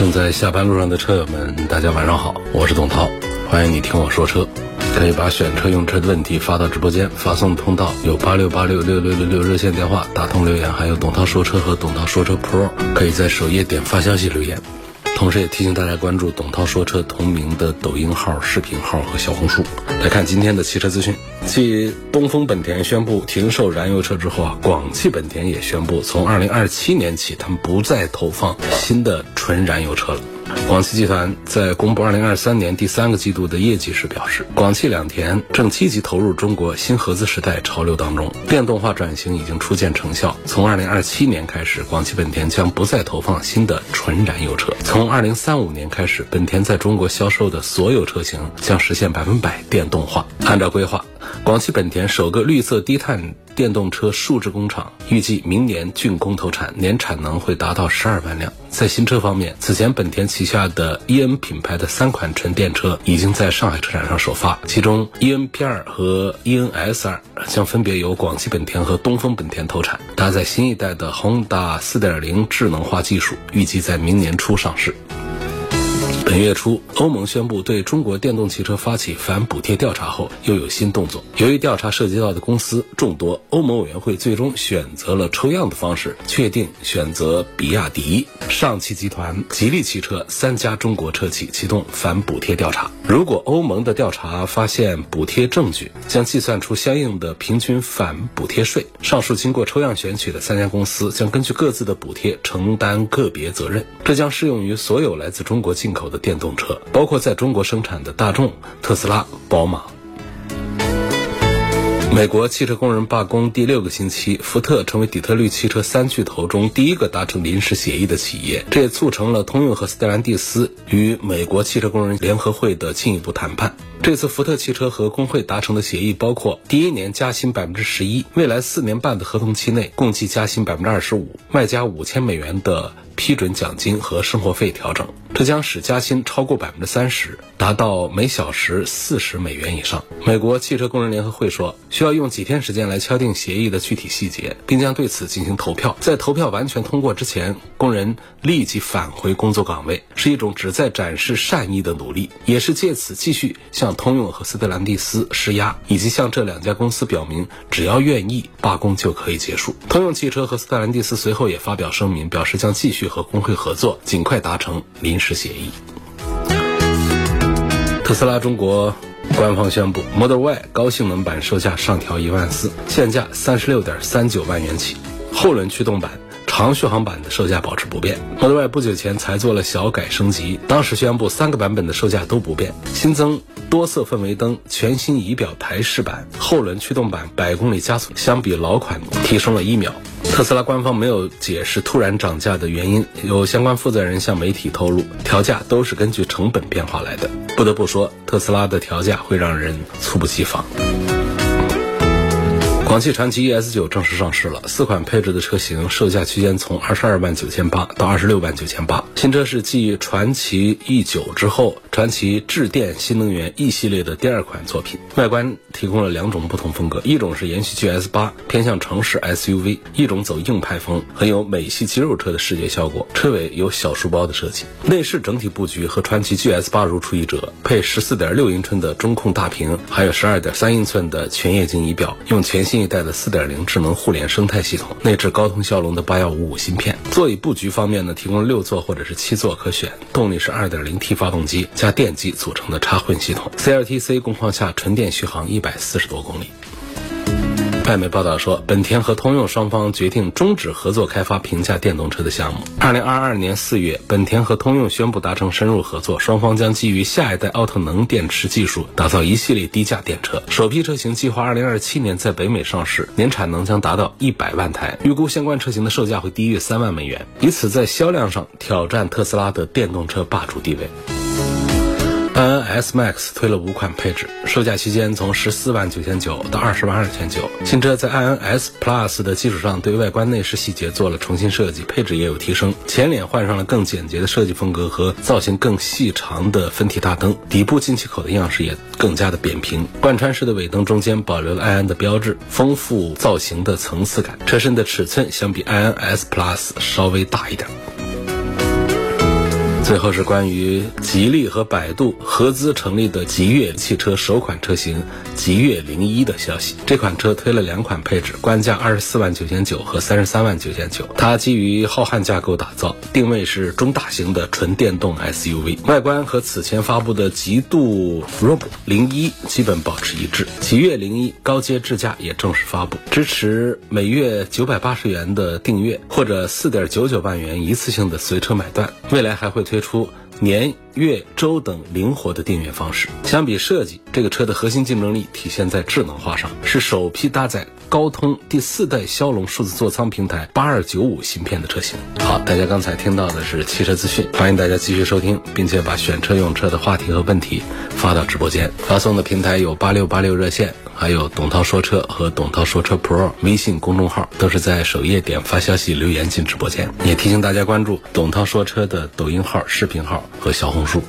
正在下班路上的车友们，大家晚上好，我是董涛，欢迎你听我说车。可以把选车用车的问题发到直播间，发送通道有八六八六六六六六热线电话，打通留言，还有董涛说车和董涛说车 Pro，可以在首页点发消息留言。同时也提醒大家关注董涛说车同名的抖音号、视频号和小红书。来看今天的汽车资讯。继东风本田宣布停售燃油车之后啊，广汽本田也宣布从二零二七年起，他们不再投放新的纯燃油车了。广汽集团在公布2023年第三个季度的业绩时表示，广汽两田正积极投入中国新合资时代潮流当中，电动化转型已经初见成效。从2027年开始，广汽本田将不再投放新的纯燃油车。从2035年开始，本田在中国销售的所有车型将实现百分百电动化。按照规划，广汽本田首个绿色低碳电动车数字工厂预计明年竣工投产，年产能会达到十二万辆。在新车方面，此前本田旗下的 EN 品牌的三款纯电车已经在上海车展上首发，其中 EN-P2 和 EN-S2 将分别由广汽本田和东风本田投产，搭载新一代的 Honda 4.0智能化技术，预计在明年初上市。本月初，欧盟宣布对中国电动汽车发起反补贴调查后，又有新动作。由于调查涉及到的公司众多，欧盟委员会最终选择了抽样的方式，确定选择比亚迪、上汽集团、吉利汽车三家中国车企启动反补贴调查。如果欧盟的调查发现补贴证据，将计算出相应的平均反补贴税。上述经过抽样选取的三家公司将根据各自的补贴承担个别责任。这将适用于所有来自中国进口的。电动车包括在中国生产的大众、特斯拉、宝马。美国汽车工人罢工第六个星期，福特成为底特律汽车三巨头中第一个达成临时协议的企业，这也促成了通用和斯特兰蒂斯与美国汽车工人联合会的进一步谈判。这次福特汽车和工会达成的协议包括：第一年加薪百分之十一，未来四年半的合同期内共计加薪百分之二十五，外加五千美元的批准奖金和生活费调整。这将使加薪超过百分之三十，达到每小时四十美元以上。美国汽车工人联合会说，需要用几天时间来敲定协议的具体细节，并将对此进行投票。在投票完全通过之前，工人立即返回工作岗位，是一种旨在展示善意的努力，也是借此继续向通用和斯特兰蒂斯施压，以及向这两家公司表明，只要愿意罢工就可以结束。通用汽车和斯特兰蒂斯随后也发表声明，表示将继续和工会合作，尽快达成临时协议。特斯拉中国官方宣布，Model Y 高性能版售价上调一万四，现价三十六点三九万元起，后轮驱动版。长续航版的售价保持不变，Model Y 不久前才做了小改升级，当时宣布三个版本的售价都不变，新增多色氛围灯、全新仪表台式板、后轮驱动版百公里加速，相比老款提升了一秒。特斯拉官方没有解释突然涨价的原因，有相关负责人向媒体透露，调价都是根据成本变化来的。不得不说，特斯拉的调价会让人猝不及防。广汽传祺 ES 九正式上市了，四款配置的车型售价区间从二十二万九千八到二十六万九千八。新车是继传祺 E 九之后，传祺智电新能源 E 系列的第二款作品。外观提供了两种不同风格，一种是延续 GS 八，偏向城市 SUV；一种走硬派风，很有美系肌肉车的视觉效果。车尾有小书包的设计。内饰整体布局和传祺 GS 八如出一辙，配十四点六英寸的中控大屏，还有十二点三英寸的全液晶仪表，用全新。一代的4.0智能互联生态系统，内置高通骁龙的8155芯片。座椅布局方面呢，提供六座或者是七座可选。动力是 2.0T 发动机加电机组成的插混系统。CLTC 工况下纯电续航一百四十多公里。外媒报道说，本田和通用双方决定终止合作开发平价电动车的项目。二零二二年四月，本田和通用宣布达成深入合作，双方将基于下一代奥特能电池技术，打造一系列低价电车。首批车型计划二零二七年在北美上市，年产能将达到一百万台。预估相关车型的售价会低于三万美元，以此在销量上挑战特斯拉的电动车霸主地位。S Max 推了五款配置，售价区间从十四万九千九到二十万二千九。新车在 INS Plus 的基础上，对外观内饰细节做了重新设计，配置也有提升。前脸换上了更简洁的设计风格和造型更细长的分体大灯，底部进气口的样式也更加的扁平。贯穿式的尾灯中间保留了 iN 的标志，丰富造型的层次感。车身的尺寸相比 INS Plus 稍微大一点。最后是关于吉利和百度合资成立的极越汽车首款车型极越零一的消息。这款车推了两款配置，官价二十四万九千九和三十三万九千九。它基于浩瀚架构打造，定位是中大型的纯电动 SUV。外观和此前发布的极度 Rob 零一基本保持一致。极越零一高阶智驾也正式发布，支持每月九百八十元的订阅或者四点九九万元一次性的随车买断。未来还会推出年、月、周等灵活的订阅方式。相比设计，这个车的核心竞争力体现在智能化上，是首批搭载高通第四代骁龙数字座舱平台八二九五芯片的车型。好，大家刚才听到的是汽车资讯，欢迎大家继续收听，并且把选车用车的话题和问题发到直播间。发送的平台有八六八六热线。还有董涛说车和董涛说车 Pro 微信公众号都是在首页点发消息留言进直播间，也提醒大家关注董涛说车的抖音号、视频号和小红书。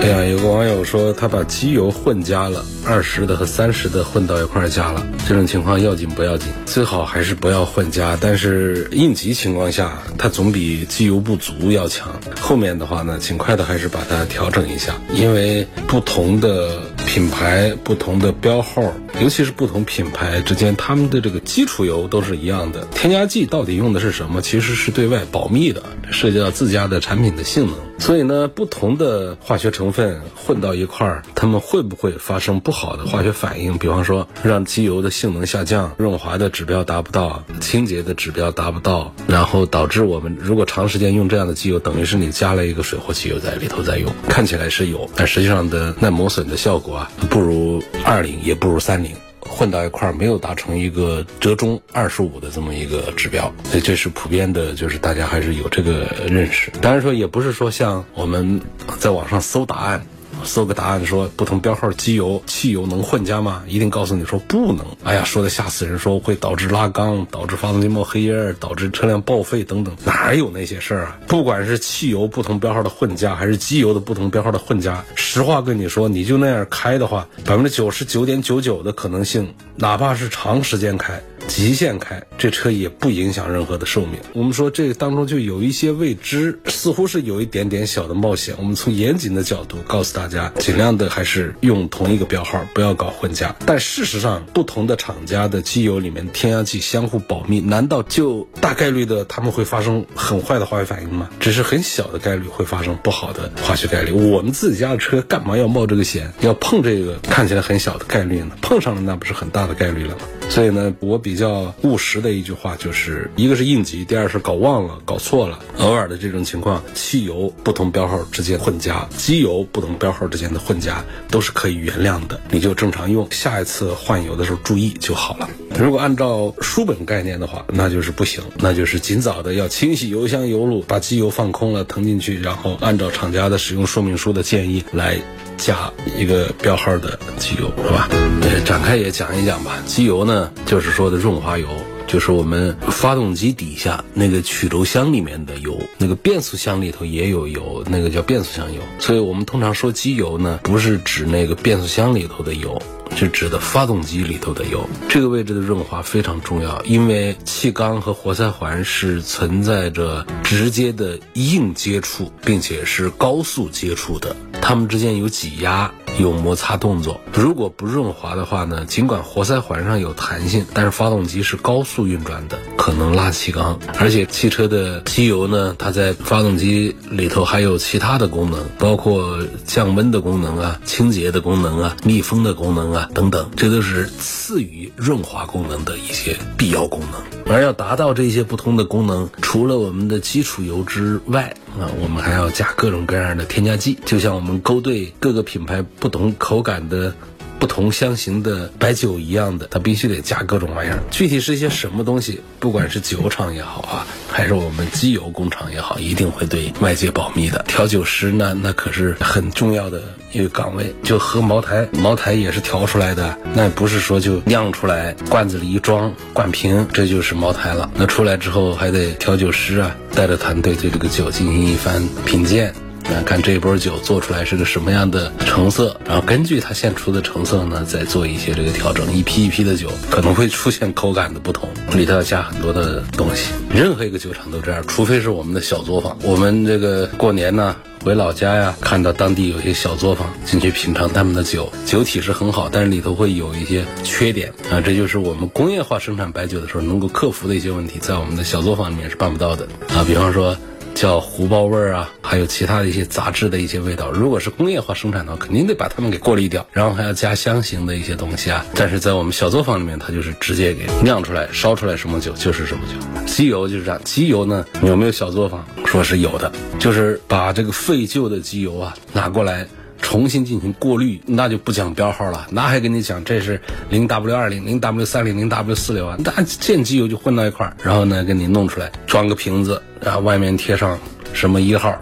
哎呀，有个网友说他把机油混加了，二十的和三十的混到一块儿加了，这种情况要紧不要紧？最好还是不要混加，但是应急情况下，它总比机油不足要强。后面的话呢，尽快的还是把它调整一下，因为不同的品牌、不同的标号，尤其是不同品牌之间，他们的这个基础油都是一样的，添加剂到底用的是什么，其实是对外保密的，涉及到自家的产品的性能。所以呢，不同的化学成分混到一块儿，它们会不会发生不好的化学反应？比方说，让机油的性能下降，润滑的指标达不到，清洁的指标达不到，然后导致我们如果长时间用这样的机油，等于是你加了一个水货汽油在里头在用，看起来是有，但实际上的耐磨损的效果不如二零，也不如三零。混到一块儿没有达成一个折中二十五的这么一个指标，所以这是普遍的，就是大家还是有这个认识。当然说也不是说像我们在网上搜答案。搜个答案说不同标号机油、汽油能混加吗？一定告诉你说不能。哎呀，说的吓死人，说会导致拉缸，导致发动机冒黑烟，导致车辆报废等等，哪有那些事儿啊？不管是汽油不同标号的混加，还是机油的不同标号的混加，实话跟你说，你就那样开的话，百分之九十九点九九的可能性，哪怕是长时间开。极限开，这车也不影响任何的寿命。我们说这个当中就有一些未知，似乎是有一点点小的冒险。我们从严谨的角度告诉大家，尽量的还是用同一个标号，不要搞混加。但事实上，不同的厂家的机油里面添加剂相互保密，难道就大概率的他们会发生很坏的化学反应吗？只是很小的概率会发生不好的化学概率。我们自己家的车干嘛要冒这个险，要碰这个看起来很小的概率呢？碰上了那不是很大的概率了吗？所以呢，我比较务实的一句话就是：一个是应急，第二是搞忘了、搞错了。偶尔的这种情况，汽油不同标号之间混加，机油不同标号之间的混加都是可以原谅的，你就正常用。下一次换油的时候注意就好了。如果按照书本概念的话，那就是不行，那就是尽早的要清洗油箱油路，把机油放空了腾进去，然后按照厂家的使用说明书的建议来。加一个标号的机油是吧？呃，展开也讲一讲吧。机油呢，就是说的润滑油，就是我们发动机底下那个曲轴箱里面的油，那个变速箱里头也有油，那个叫变速箱油。所以我们通常说机油呢，不是指那个变速箱里头的油。是指的发动机里头的油，这个位置的润滑非常重要，因为气缸和活塞环是存在着直接的硬接触，并且是高速接触的，它们之间有挤压。有摩擦动作，如果不润滑的话呢？尽管活塞环上有弹性，但是发动机是高速运转的，可能拉气缸。而且汽车的机油呢，它在发动机里头还有其他的功能，包括降温的功能啊、清洁的功能啊、密封的功能啊等等，这都是次于润滑功能的一些必要功能。而要达到这些不同的功能，除了我们的基础油之外，啊，我们还要加各种各样的添加剂。就像我们勾兑各个品牌不同口感的不同香型的白酒一样的，它必须得加各种玩意儿。具体是一些什么东西，不管是酒厂也好啊，还是我们机油工厂也好，一定会对外界保密的。调酒师呢，那可是很重要的一个岗位。就喝茅台，茅台也是调出来的，那不是说就酿出来，罐子里一装，灌瓶，这就是茅台了。那出来之后，还得调酒师啊，带着团队对这个酒进行一番品鉴。那看这一波酒做出来是个什么样的成色，然后根据它现出的成色呢，再做一些这个调整。一批一批的酒可能会出现口感的不同，里头要加很多的东西。任何一个酒厂都这样，除非是我们的小作坊。我们这个过年呢，回老家呀，看到当地有些小作坊进去品尝他们的酒，酒体是很好，但是里头会有一些缺点啊，这就是我们工业化生产白酒的时候能够克服的一些问题，在我们的小作坊里面是办不到的啊。比方说。叫糊包味儿啊，还有其他的一些杂质的一些味道。如果是工业化生产的话，肯定得把它们给过滤掉，然后还要加香型的一些东西啊。但是在我们小作坊里面，它就是直接给酿出来、烧出来什么酒就是什么酒。机油就是这样，机油呢有没有小作坊？说是有的，就是把这个废旧的机油啊拿过来。重新进行过滤，那就不讲标号了，那还跟你讲这是零 W 二零、零 W 三零、零 W 四零啊，那见机油就混到一块儿，然后呢给你弄出来，装个瓶子，然后外面贴上什么一号。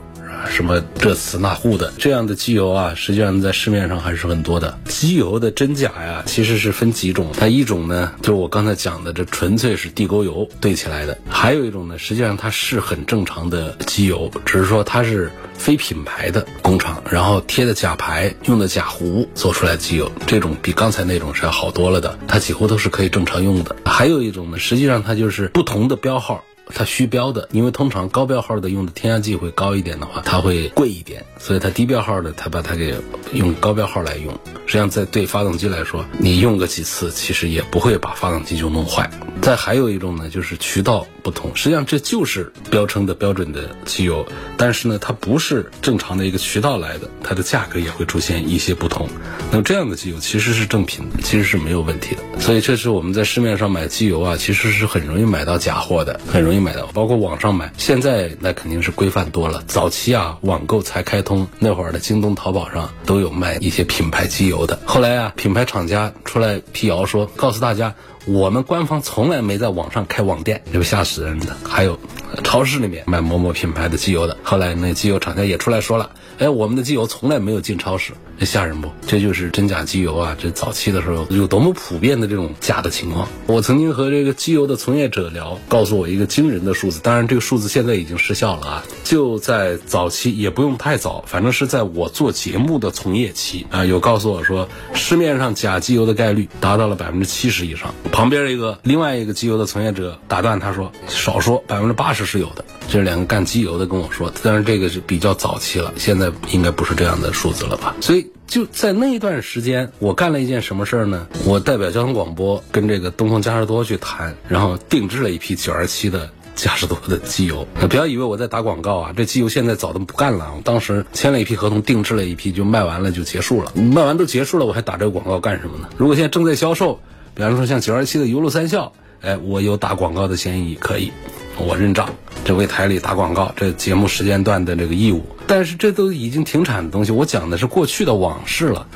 什么这次那户的这样的机油啊，实际上在市面上还是很多的。机油的真假呀，其实是分几种。它一种呢，就是我刚才讲的，这纯粹是地沟油兑起来的；还有一种呢，实际上它是很正常的机油，只是说它是非品牌的工厂，然后贴的假牌，用的假壶做出来机油。这种比刚才那种是要好多了的，它几乎都是可以正常用的。还有一种呢，实际上它就是不同的标号。它虚标的，因为通常高标号的用的添加剂会高一点的话，它会贵一点，所以它低标号的，它把它给用高标号来用。实际上，在对发动机来说，你用个几次，其实也不会把发动机就弄坏。再还有一种呢，就是渠道不同，实际上这就是标称的标准的机油，但是呢，它不是正常的一个渠道来的，它的价格也会出现一些不同。那么这样的机油其实是正品，其实是没有问题的。所以这是我们在市面上买机油啊，其实是很容易买到假货的，很容易买到，包括网上买。现在那肯定是规范多了，早期啊，网购才开通那会儿的京东、淘宝上都都有卖一些品牌机油的。后来啊，品牌厂家出来辟谣说，告诉大家。我们官方从来没在网上开网店，这吓死人的。还有，超市里面卖某某品牌的机油的，后来那机油厂家也出来说了，哎，我们的机油从来没有进超市。这吓人不？这就是真假机油啊！这早期的时候有多么普遍的这种假的情况。我曾经和这个机油的从业者聊，告诉我一个惊人的数字，当然这个数字现在已经失效了啊！就在早期，也不用太早，反正是在我做节目的从业期啊，有告诉我说，市面上假机油的概率达到了百分之七十以上。旁边一个另外一个机油的从业者打断他说，少说百分之八十是有的。这两个干机油的跟我说，当然这个是比较早期了，现在应该不是这样的数字了吧？所以。就在那一段时间，我干了一件什么事儿呢？我代表交通广播跟这个东风嘉实多去谈，然后定制了一批九二七的嘉实多的机油。不要以为我在打广告啊，这机油现在早都不干了。我当时签了一批合同，定制了一批，就卖完了就结束了。卖完都结束了，我还打这个广告干什么呢？如果现在正在销售，比方说像九二七的油路三效，哎，我有打广告的嫌疑，可以，我认账。这为台里打广告，这节目时间段的这个义务。但是这都已经停产的东西，我讲的是过去的往事了，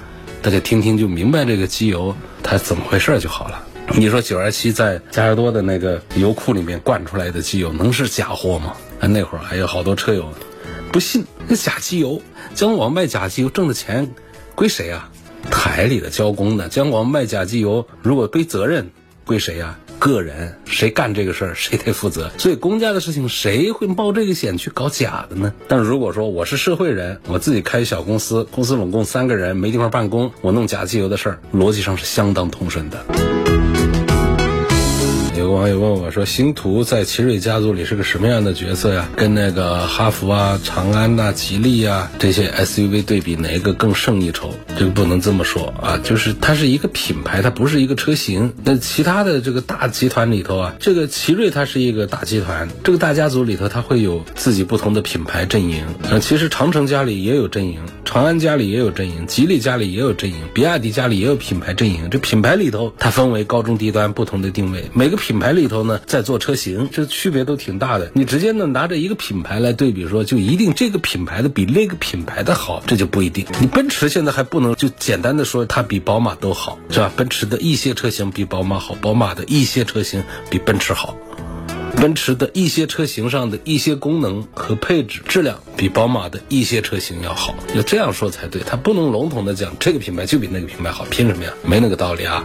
大家听听就明白这个机油它怎么回事就好了。你说九二七在加实多的那个油库里面灌出来的机油能是假货吗？那会儿还有好多车友不信，那假机油，江广卖假机油挣的钱归谁啊？台里的交工的，江广卖假机油如果背责任归谁呀？个人谁干这个事儿，谁得负责。所以公家的事情，谁会冒这个险去搞假的呢？但如果说我是社会人，我自己开小公司，公司拢共三个人，没地方办公，我弄假机油的事儿，逻辑上是相当通顺的。网友问我说：“星途在奇瑞家族里是个什么样的角色呀？跟那个哈弗啊、长安呐、吉利啊这些 SUV 对比，哪一个更胜一筹？这个不能这么说啊，就是它是一个品牌，它不是一个车型。那其他的这个大集团里头啊，这个奇瑞它是一个大集团，这个大家族里头它会有自己不同的品牌阵营。呃，其实长城家里也有阵营，长安家里也有阵营，吉利家里也有阵营，比亚迪家里也有品牌阵营。这品牌里头它分为高中低端不同的定位，每个品。牌里头呢在做车型，这区别都挺大的。你直接呢拿着一个品牌来对比说，就一定这个品牌的比那个品牌的好，这就不一定。你奔驰现在还不能就简单的说它比宝马都好，是吧？奔驰的一些车型比宝马好，宝马的一些车型比奔驰好。奔驰的一些车型上的一些功能和配置、质量比宝马的一些车型要好，要这样说才对。它不能笼统的讲这个品牌就比那个品牌好，凭什么呀？没那个道理啊。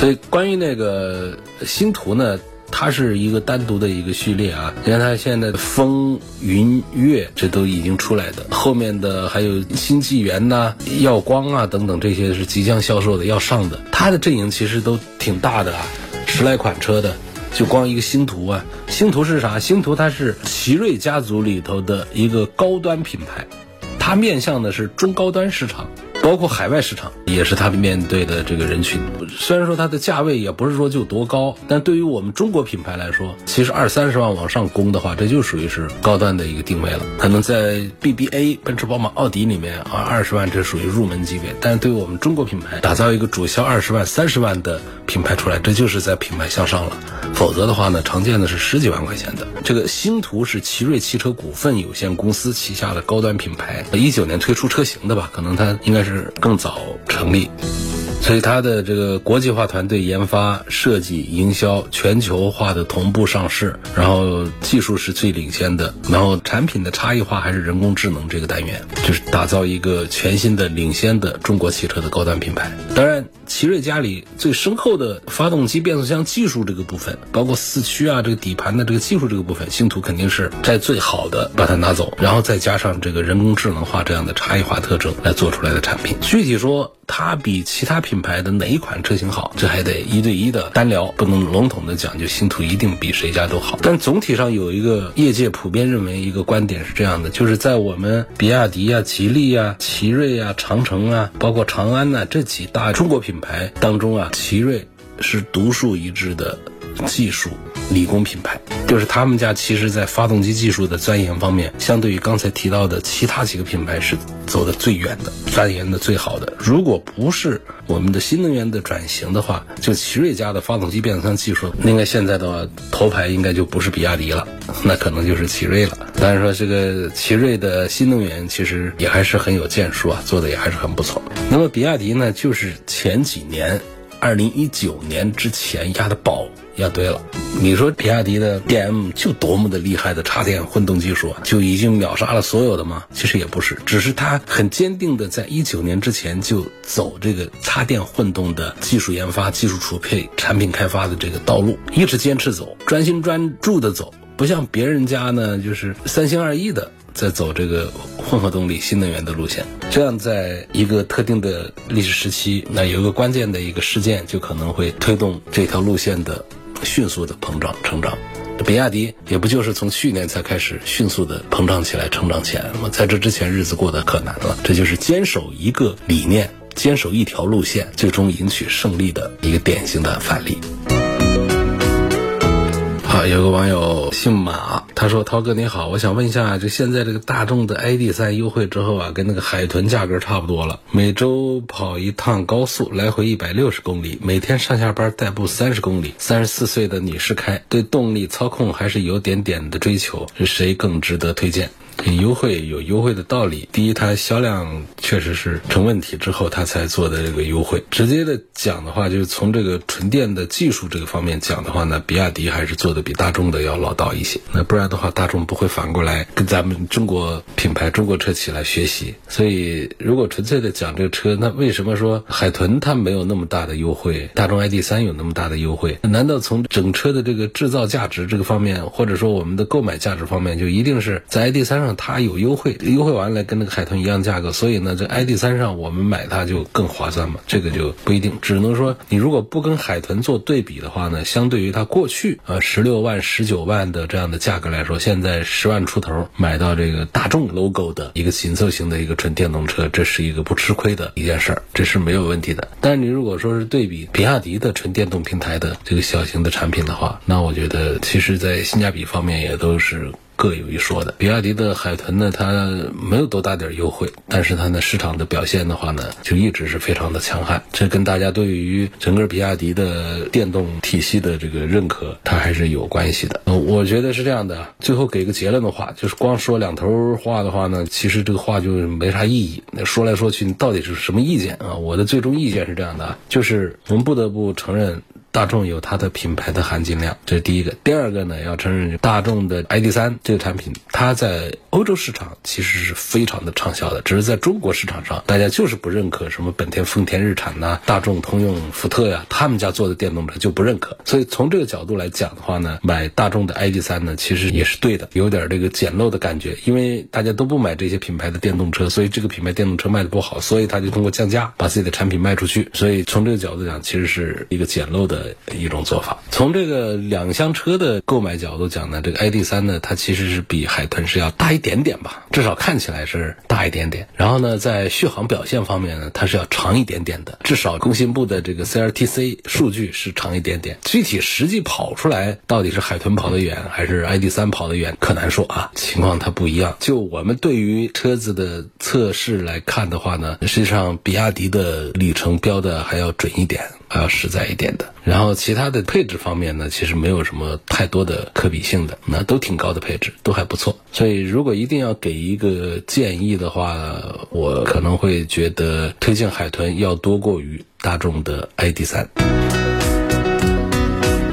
所以关于那个星途呢，它是一个单独的一个序列啊。你看它现在风云月这都已经出来的，后面的还有新纪元呐、耀光啊等等这些是即将销售的要上的，它的阵营其实都挺大的啊，十来款车的。就光一个星途啊，星途是啥？星途它是奇瑞家族里头的一个高端品牌，它面向的是中高端市场。包括海外市场也是它面对的这个人群。虽然说它的价位也不是说就多高，但对于我们中国品牌来说，其实二三十万往上攻的话，这就属于是高端的一个定位了。可能在 BBA 奔驰、宝马、奥迪里面啊，二十万这属于入门级别。但是对于我们中国品牌，打造一个主销二十万、三十万的品牌出来，这就是在品牌向上了。否则的话呢，常见的是十几万块钱的。这个星途是奇瑞汽车股份有限公司旗下的高端品牌，一九年推出车型的吧？可能它应该是。是更早成立。所以它的这个国际化团队研发、设计、营销全球化的同步上市，然后技术是最领先的，然后产品的差异化还是人工智能这个单元，就是打造一个全新的领先的中国汽车的高端品牌。当然，奇瑞家里最深厚的发动机、变速箱技术这个部分，包括四驱啊、这个底盘的这个技术这个部分，星途肯定是摘最好的把它拿走，然后再加上这个人工智能化这样的差异化特征来做出来的产品。具体说，它比其他品牌的哪一款车型好？这还得一对一的单聊，不能笼统的讲，就星途一定比谁家都好。但总体上有一个业界普遍认为一个观点是这样的，就是在我们比亚迪啊、吉利啊、奇瑞啊、长城啊，包括长安呐这几大中国品牌牌当中啊，奇瑞是独树一帜的技术。理工品牌。就是他们家其实，在发动机技术的钻研方面，相对于刚才提到的其他几个品牌是走的最远的，钻研的最好的。如果不是我们的新能源的转型的话，就奇瑞家的发动机变速箱技术，应该现在的话，头牌应该就不是比亚迪了，那可能就是奇瑞了。当然说，这个奇瑞的新能源其实也还是很有建树啊，做的也还是很不错。那么比亚迪呢，就是前几年，二零一九年之前压的宝。压对了，你说比亚迪的 DM 就多么的厉害的插电混动技术啊，就已经秒杀了所有的吗？其实也不是，只是它很坚定的在一九年之前就走这个插电混动的技术研发、技术储备、产品开发的这个道路，一直坚持走，专心专注的走，不像别人家呢，就是三心二意的在走这个混合动力新能源的路线。这样，在一个特定的历史时期，那有一个关键的一个事件，就可能会推动这条路线的。迅速的膨胀成长，比亚迪也不就是从去年才开始迅速的膨胀起来、成长起来了吗？在这之前日子过得可难了。这就是坚守一个理念、坚守一条路线，最终赢取胜利的一个典型的范例。好，有个网友姓马，他说：“涛哥你好，我想问一下，就现在这个大众的 ID 三优惠之后啊，跟那个海豚价格差不多了，每周跑一趟高速，来回一百六十公里，每天上下班代步三十公里，三十四岁的女士开，对动力操控还是有点点的追求，是谁更值得推荐？”优惠有优惠的道理。第一，它销量确实是成问题之后，它才做的这个优惠。直接的讲的话，就是从这个纯电的技术这个方面讲的话呢，比亚迪还是做的比大众的要老道一些。那不然的话，大众不会反过来跟咱们中国品牌中国车企来学习。所以，如果纯粹的讲这个车，那为什么说海豚它没有那么大的优惠，大众 ID 三有那么大的优惠？难道从整车的这个制造价值这个方面，或者说我们的购买价值方面，就一定是在 ID 三上？它有优惠，优惠完了跟那个海豚一样价格，所以呢，这 ID 三上我们买它就更划算嘛？这个就不一定，只能说你如果不跟海豚做对比的话呢，相对于它过去呃十六万、十九万的这样的价格来说，现在十万出头买到这个大众 logo 的一个紧凑型的一个纯电动车，这是一个不吃亏的一件事儿，这是没有问题的。但是你如果说是对比比亚迪的纯电动平台的这个小型的产品的话，那我觉得其实在性价比方面也都是。各有一说的。比亚迪的海豚呢，它没有多大点优惠，但是它呢市场的表现的话呢，就一直是非常的强悍。这跟大家对于整个比亚迪的电动体系的这个认可，它还是有关系的。我觉得是这样的。最后给个结论的话，就是光说两头话的话呢，其实这个话就没啥意义。那说来说去，你到底是什么意见啊？我的最终意见是这样的，就是我们不得不承认。大众有它的品牌的含金量，这是第一个。第二个呢，要承认大众的 ID.3 这个产品，它在欧洲市场其实是非常的畅销的，只是在中国市场上，大家就是不认可什么本田、丰田、日产呐、大众、通用、福特呀，他们家做的电动车就不认可。所以从这个角度来讲的话呢，买大众的 ID.3 呢，其实也是对的，有点这个捡漏的感觉，因为大家都不买这些品牌的电动车，所以这个品牌电动车卖的不好，所以他就通过降价把自己的产品卖出去。所以从这个角度讲，其实是一个捡漏的。一种做法。从这个两厢车的购买角度讲呢，这个 ID.3 呢，它其实是比海豚是要大一点点吧，至少看起来是大一点点。然后呢，在续航表现方面呢，它是要长一点点的，至少工信部的这个 CLTC 数据是长一点点。具体实际跑出来到底是海豚跑得远还是 ID.3 跑得远，可难说啊，情况它不一样。就我们对于车子的测试来看的话呢，实际上比亚迪的里程标的还要准一点。还要实在一点的，然后其他的配置方面呢，其实没有什么太多的可比性的，那都挺高的配置，都还不错。所以如果一定要给一个建议的话，我可能会觉得推荐海豚要多过于大众的 ID 三。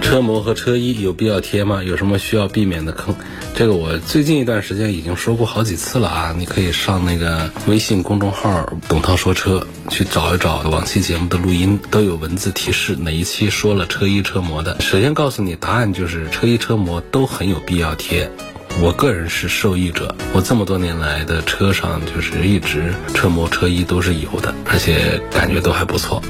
车模和车衣有必要贴吗？有什么需要避免的坑？这个我最近一段时间已经说过好几次了啊！你可以上那个微信公众号“董涛说车”去找一找往期节目的录音，都有文字提示哪一期说了车衣车模的。首先告诉你，答案就是车衣车模都很有必要贴。我个人是受益者，我这么多年来的车上就是一直车模车衣都是有的，而且感觉都还不错。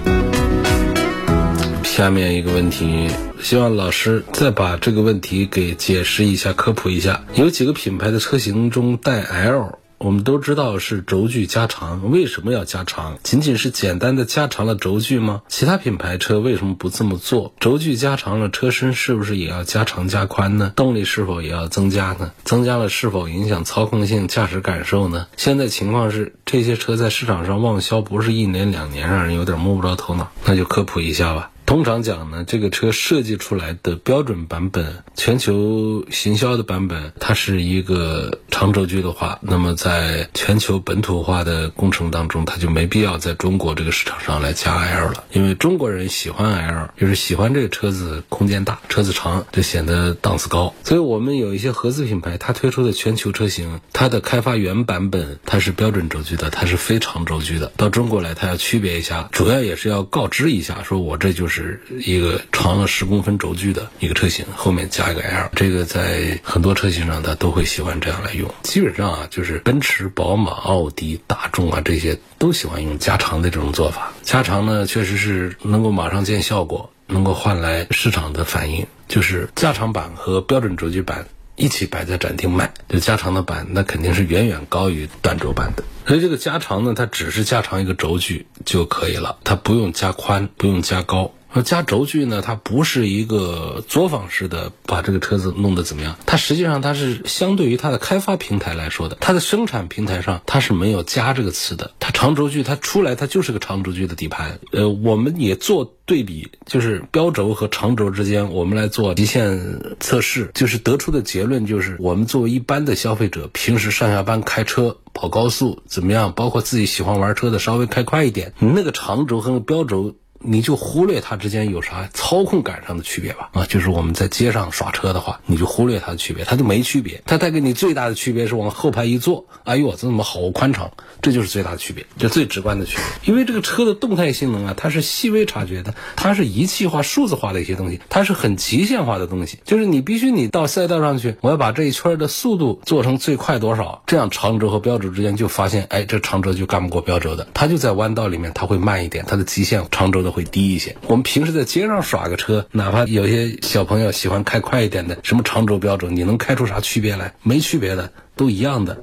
下面一个问题，希望老师再把这个问题给解释一下、科普一下。有几个品牌的车型中带 L，我们都知道是轴距加长，为什么要加长？仅仅是简单的加长了轴距吗？其他品牌车为什么不这么做？轴距加长了，车身是不是也要加长加宽呢？动力是否也要增加呢？增加了是否影响操控性、驾驶感受呢？现在情况是，这些车在市场上旺销不是一年两年，让人有点摸不着头脑。那就科普一下吧。通常讲呢，这个车设计出来的标准版本，全球行销的版本，它是一个长轴距的话，那么在全球本土化的工程当中，它就没必要在中国这个市场上来加 L 了，因为中国人喜欢 L，就是喜欢这个车子空间大、车子长，就显得档次高。所以我们有一些合资品牌，它推出的全球车型，它的开发原版本它是标准轴距的，它是非长轴距的，到中国来它要区别一下，主要也是要告知一下，说我这就是。是一个长了十公分轴距的一个车型，后面加一个 L，这个在很多车型上它都会喜欢这样来用。基本上啊，就是奔驰、宝马、奥迪、大众啊这些都喜欢用加长的这种做法。加长呢，确实是能够马上见效果，能够换来市场的反应。就是加长版和标准轴距版一起摆在展厅卖，这加长的版那肯定是远远高于短轴版的。所以这个加长呢，它只是加长一个轴距就可以了，它不用加宽，不用加高。加轴距呢，它不是一个作坊式的把这个车子弄得怎么样，它实际上它是相对于它的开发平台来说的，它的生产平台上它是没有加这个词的。它长轴距它出来它就是个长轴距的底盘。呃，我们也做对比，就是标轴和长轴之间，我们来做极限测试，就是得出的结论就是，我们作为一般的消费者，平时上下班开车跑高速怎么样，包括自己喜欢玩车的，稍微开快一点，那个长轴和标轴。你就忽略它之间有啥操控感上的区别吧啊，就是我们在街上耍车的话，你就忽略它的区别，它就没区别。它带给你最大的区别是往后排一坐，哎呦，这怎么好宽敞？这就是最大的区别，就最直观的区别。因为这个车的动态性能啊，它是细微察觉的，它是仪器化、数字化的一些东西，它是很极限化的东西。就是你必须你到赛道上去，我要把这一圈的速度做成最快多少，这样长轴和标轴之间就发现，哎，这长轴就干不过标轴的，它就在弯道里面它会慢一点，它的极限长轴的。会低一些。我们平时在街上耍个车，哪怕有些小朋友喜欢开快一点的，什么长轴标准，你能开出啥区别来？没区别的，都一样的。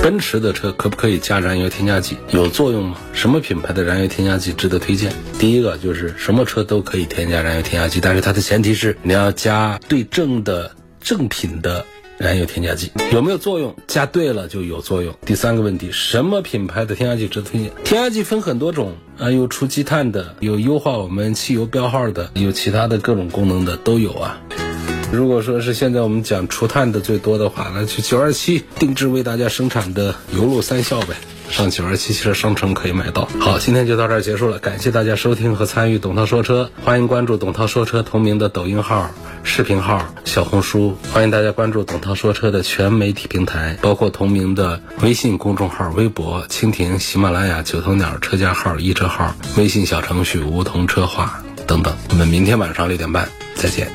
奔驰的车可不可以加燃油添加剂？有作用吗？什么品牌的燃油添加剂值得推荐？第一个就是什么车都可以添加燃油添加剂，但是它的前提是你要加对正的正品的燃油添加剂有没有作用？加对了就有作用。第三个问题，什么品牌的添加剂值得推荐？添加剂分很多种啊，有除积碳的，有优化我们汽油标号的，有其他的各种功能的都有啊。如果说是现在我们讲除碳的最多的话，那就九二七定制为大家生产的油路三效呗。上九二七汽车商城可以买到。好，今天就到这儿结束了，感谢大家收听和参与董涛说车，欢迎关注董涛说车同名的抖音号、视频号、小红书，欢迎大家关注董涛说车的全媒体平台，包括同名的微信公众号、微博、蜻蜓、喜马拉雅、九头鸟车架号、易车号、微信小程序梧桐车话等等。我们明天晚上六点半再见。